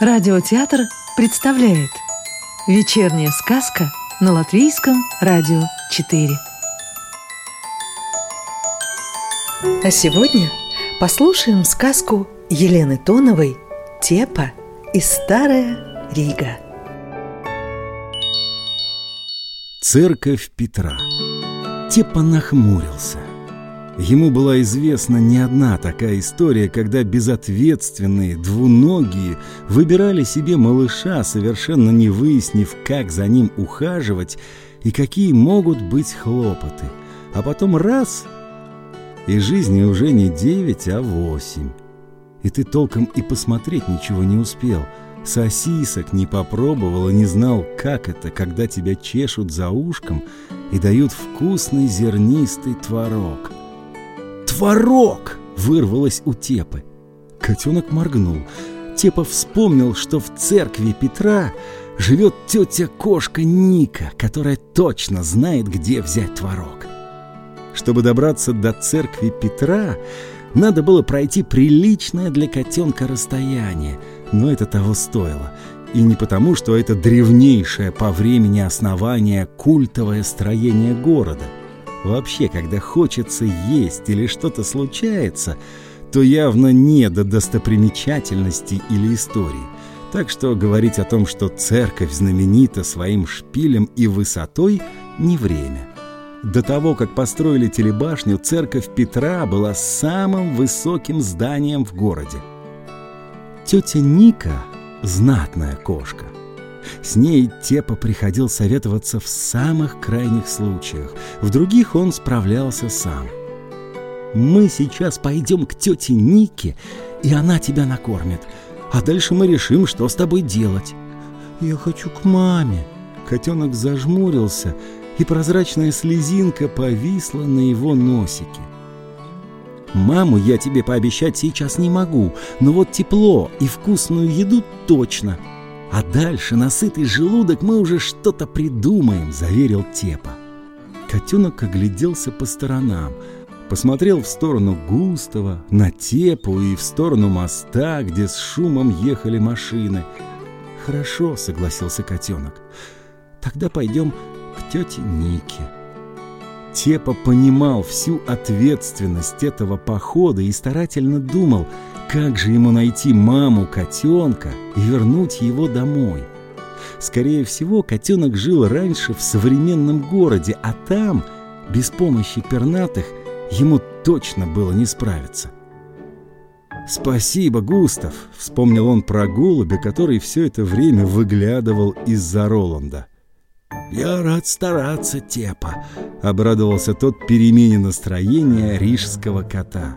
Радиотеатр представляет Вечерняя сказка на Латвийском радио 4 А сегодня послушаем сказку Елены Тоновой «Тепа и старая Рига» Церковь Петра. Тепа нахмурился Ему была известна не одна такая история, когда безответственные, двуногие выбирали себе малыша, совершенно не выяснив, как за ним ухаживать и какие могут быть хлопоты. А потом раз — и жизни уже не девять, а восемь. И ты толком и посмотреть ничего не успел. Сосисок не попробовал и не знал, как это, когда тебя чешут за ушком и дают вкусный зернистый творог — Творог!» — вырвалось у Тепы. Котенок моргнул. Тепа вспомнил, что в церкви Петра живет тетя-кошка Ника, которая точно знает, где взять творог. Чтобы добраться до церкви Петра, надо было пройти приличное для котенка расстояние, но это того стоило. И не потому, что это древнейшее по времени основание культовое строение города — Вообще, когда хочется есть или что-то случается, то явно не до достопримечательностей или истории. Так что говорить о том, что церковь знаменита своим шпилем и высотой, не время. До того, как построили телебашню, церковь Петра была самым высоким зданием в городе. Тетя Ника – знатная кошка – с ней Тепа приходил советоваться в самых крайних случаях. В других он справлялся сам. «Мы сейчас пойдем к тете Нике, и она тебя накормит. А дальше мы решим, что с тобой делать». «Я хочу к маме». Котенок зажмурился, и прозрачная слезинка повисла на его носике. «Маму я тебе пообещать сейчас не могу, но вот тепло и вкусную еду точно», а дальше на сытый желудок мы уже что-то придумаем, заверил Тепа. Котенок огляделся по сторонам, посмотрел в сторону Густава, на Тепу и в сторону моста, где с шумом ехали машины. «Хорошо», — согласился котенок. «Тогда пойдем к тете Нике». Тепа понимал всю ответственность этого похода и старательно думал, как же ему найти маму котенка и вернуть его домой. Скорее всего, котенок жил раньше в современном городе, а там, без помощи пернатых, ему точно было не справиться. «Спасибо, Густав!» — вспомнил он про голубя, который все это время выглядывал из-за Роланда. «Я рад стараться, Тепа», — обрадовался тот перемене настроения рижского кота.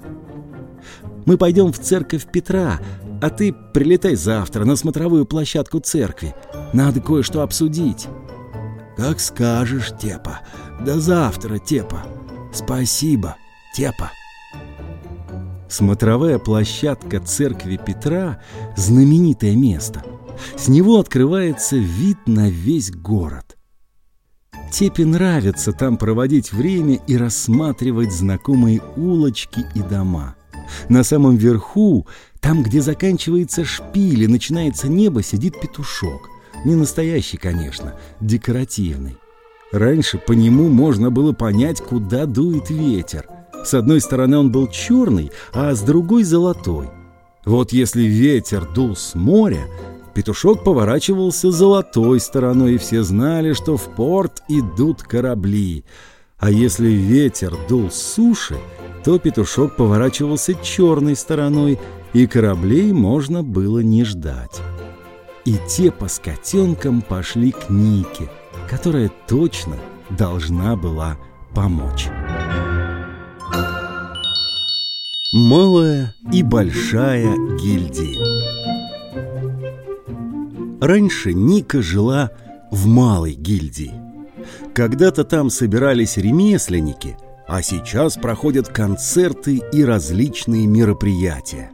«Мы пойдем в церковь Петра, а ты прилетай завтра на смотровую площадку церкви. Надо кое-что обсудить». «Как скажешь, Тепа. До завтра, Тепа. Спасибо, Тепа». Смотровая площадка церкви Петра – знаменитое место. С него открывается вид на весь город. Тепе нравится там проводить время и рассматривать знакомые улочки и дома. На самом верху, там, где заканчивается шпиль и начинается небо, сидит петушок. Не настоящий, конечно, декоративный. Раньше по нему можно было понять, куда дует ветер. С одной стороны он был черный, а с другой золотой. Вот если ветер дул с моря, Петушок поворачивался золотой стороной, и все знали, что в порт идут корабли. А если ветер дул с суши, то петушок поворачивался черной стороной, и кораблей можно было не ждать. И те по скотенкам пошли к Нике, которая точно должна была помочь. Малая и большая гильдии Раньше Ника жила в малой гильдии. Когда-то там собирались ремесленники, а сейчас проходят концерты и различные мероприятия.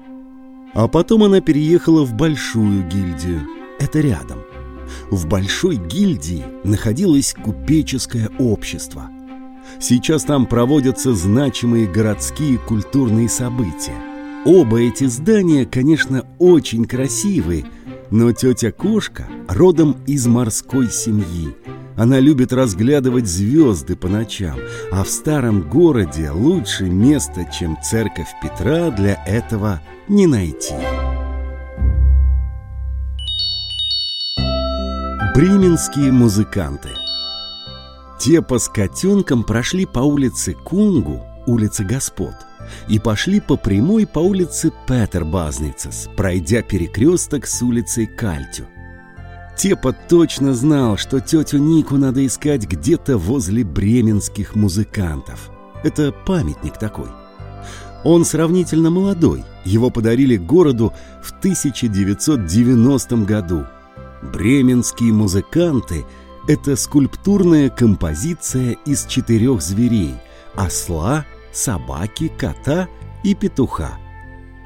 А потом она переехала в большую гильдию. Это рядом. В большой гильдии находилось купеческое общество. Сейчас там проводятся значимые городские культурные события. Оба эти здания, конечно, очень красивые – Но тетя Кошка родом из морской семьи. Она любит разглядывать звезды по ночам, а в старом городе лучше места, чем церковь Петра, для этого не найти. Бременские музыканты Тепа с котенком прошли по улице Кунгу, улице Господ, и пошли по прямой по улице Петербазницес, пройдя перекресток с улицей Кальтю. Тепа точно знал, что тетю Нику надо искать где-то возле бременских музыкантов. Это памятник такой. Он сравнительно молодой, его подарили городу в 1990 году. Бременские музыканты – это скульптурная композиция из четырех зверей – осла, собаки, кота и петуха.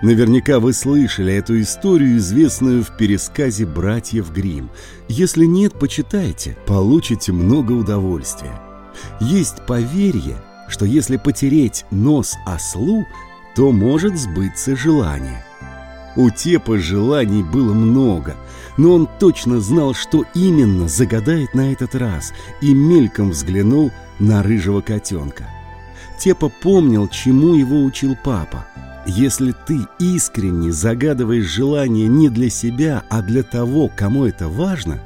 Наверняка вы слышали эту историю, известную в пересказе братьев Гримм. Если нет, почитайте, получите много удовольствия. Есть поверье, что если потереть нос ослу, то может сбыться желание. У Тепа желаний было много, но он точно знал, что именно загадает на этот раз, и мельком взглянул на рыжего котенка. Тепа помнил, чему его учил папа. Если ты искренне загадываешь желание не для себя, а для того, кому это важно,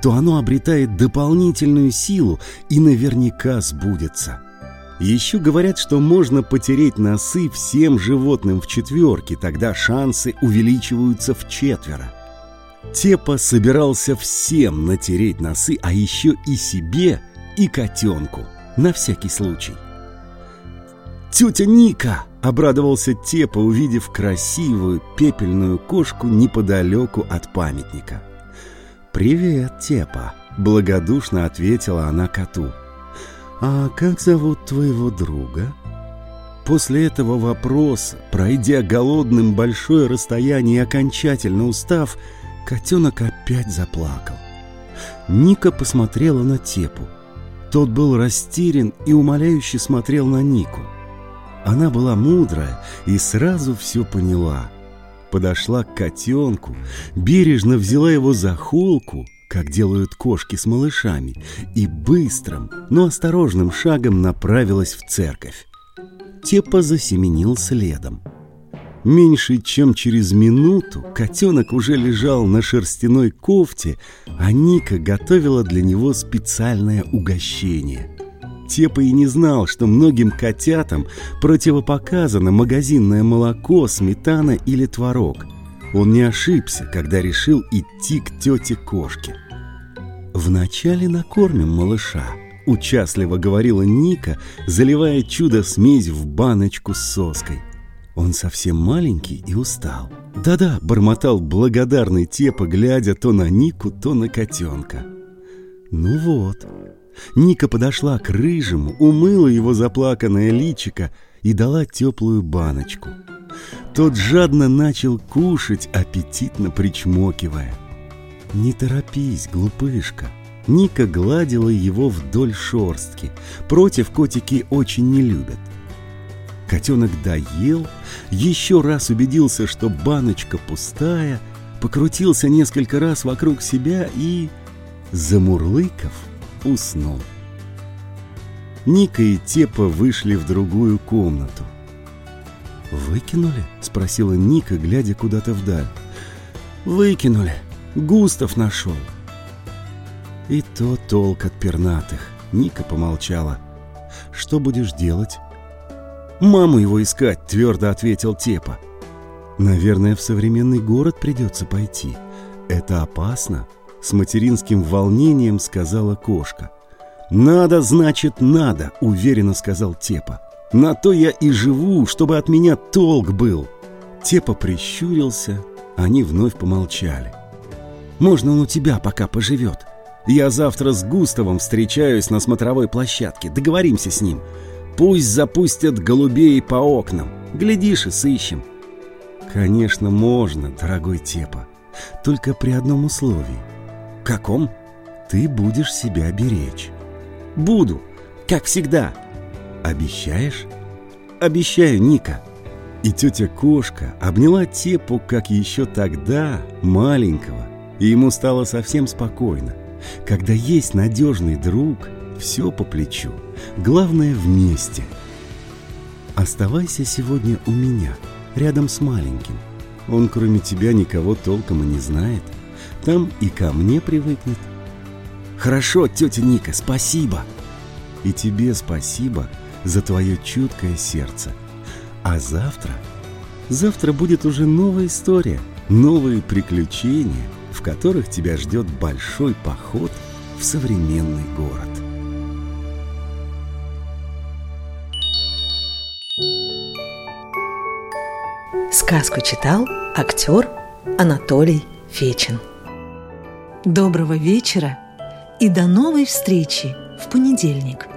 то оно обретает дополнительную силу и наверняка сбудется. Еще говорят, что можно потереть носы всем животным в четверке, тогда шансы увеличиваются в четверо. Тепа собирался всем натереть носы, а еще и себе, и котенку, на всякий случай. «Тетя Ника!» — обрадовался Тепа, увидев красивую пепельную кошку неподалеку от памятника. «Привет, Тепа!» — благодушно ответила она коту. «А как зовут твоего друга?» После этого вопроса, пройдя голодным большое расстояние и окончательно устав, котенок опять заплакал. Ника посмотрела на Тепу. Тот был растерян и умоляюще смотрел на Нику. Она была мудрая и сразу все поняла. Подошла к котенку, бережно взяла его за холку, как делают кошки с малышами, и быстрым, но осторожным шагом направилась в церковь. Тепа засеменил следом. Меньше чем через минуту котенок уже лежал на шерстяной кофте, а Ника готовила для него специальное угощение – Тепа и не знал, что многим котятам противопоказано магазинное молоко, сметана или творог. Он не ошибся, когда решил идти к тете-кошке. «Вначале накормим малыша», — участливо говорила Ника, заливая чудо-смесь в баночку с соской. Он совсем маленький и устал. «Да-да», — бормотал благодарный Тепа, глядя то на Нику, то на котенка. «Ну вот», Ника подошла к рыжему, умыла его заплаканное личико и дала теплую баночку. Тот жадно начал кушать, аппетитно причмокивая. «Не торопись, глупышка!» Ника гладила его вдоль шорстки. Против котики очень не любят. Котенок доел, еще раз убедился, что баночка пустая, покрутился несколько раз вокруг себя и, замурлыков, уснул. Ника и Тепа вышли в другую комнату. «Выкинули?» — спросила Ника, глядя куда-то вдаль. «Выкинули. Густав нашел». «И то толк от пернатых», — Ника помолчала. «Что будешь делать?» «Маму его искать», — твердо ответил Тепа. «Наверное, в современный город придется пойти. Это опасно», с материнским волнением сказала кошка. «Надо, значит, надо», — уверенно сказал Тепа. «На то я и живу, чтобы от меня толк был». Тепа прищурился, они вновь помолчали. «Можно он у тебя пока поживет. Я завтра с Густавом встречаюсь на смотровой площадке. Договоримся с ним. Пусть запустят голубей по окнам. Глядишь и сыщем». «Конечно, можно, дорогой Тепа. Только при одном условии — «Каком?» «Ты будешь себя беречь». «Буду, как всегда». «Обещаешь?» «Обещаю, Ника». И тетя Кошка обняла Тепу, как еще тогда, маленького, И ему стало совсем спокойно. Когда есть надежный друг, все по плечу. Главное вместе. Оставайся сегодня у меня, рядом с маленьким. Он кроме тебя никого толком и не знает. Там и ко мне привыкнет. Хорошо, тетя Ника, спасибо. И тебе спасибо за твое чуткое сердце. А завтра, завтра будет уже новая история, новые приключения, в которых тебя ждет большой поход в современный город. Сказку читал актер Анатолий Фечин. Доброго вечера и до новой встречи в понедельник.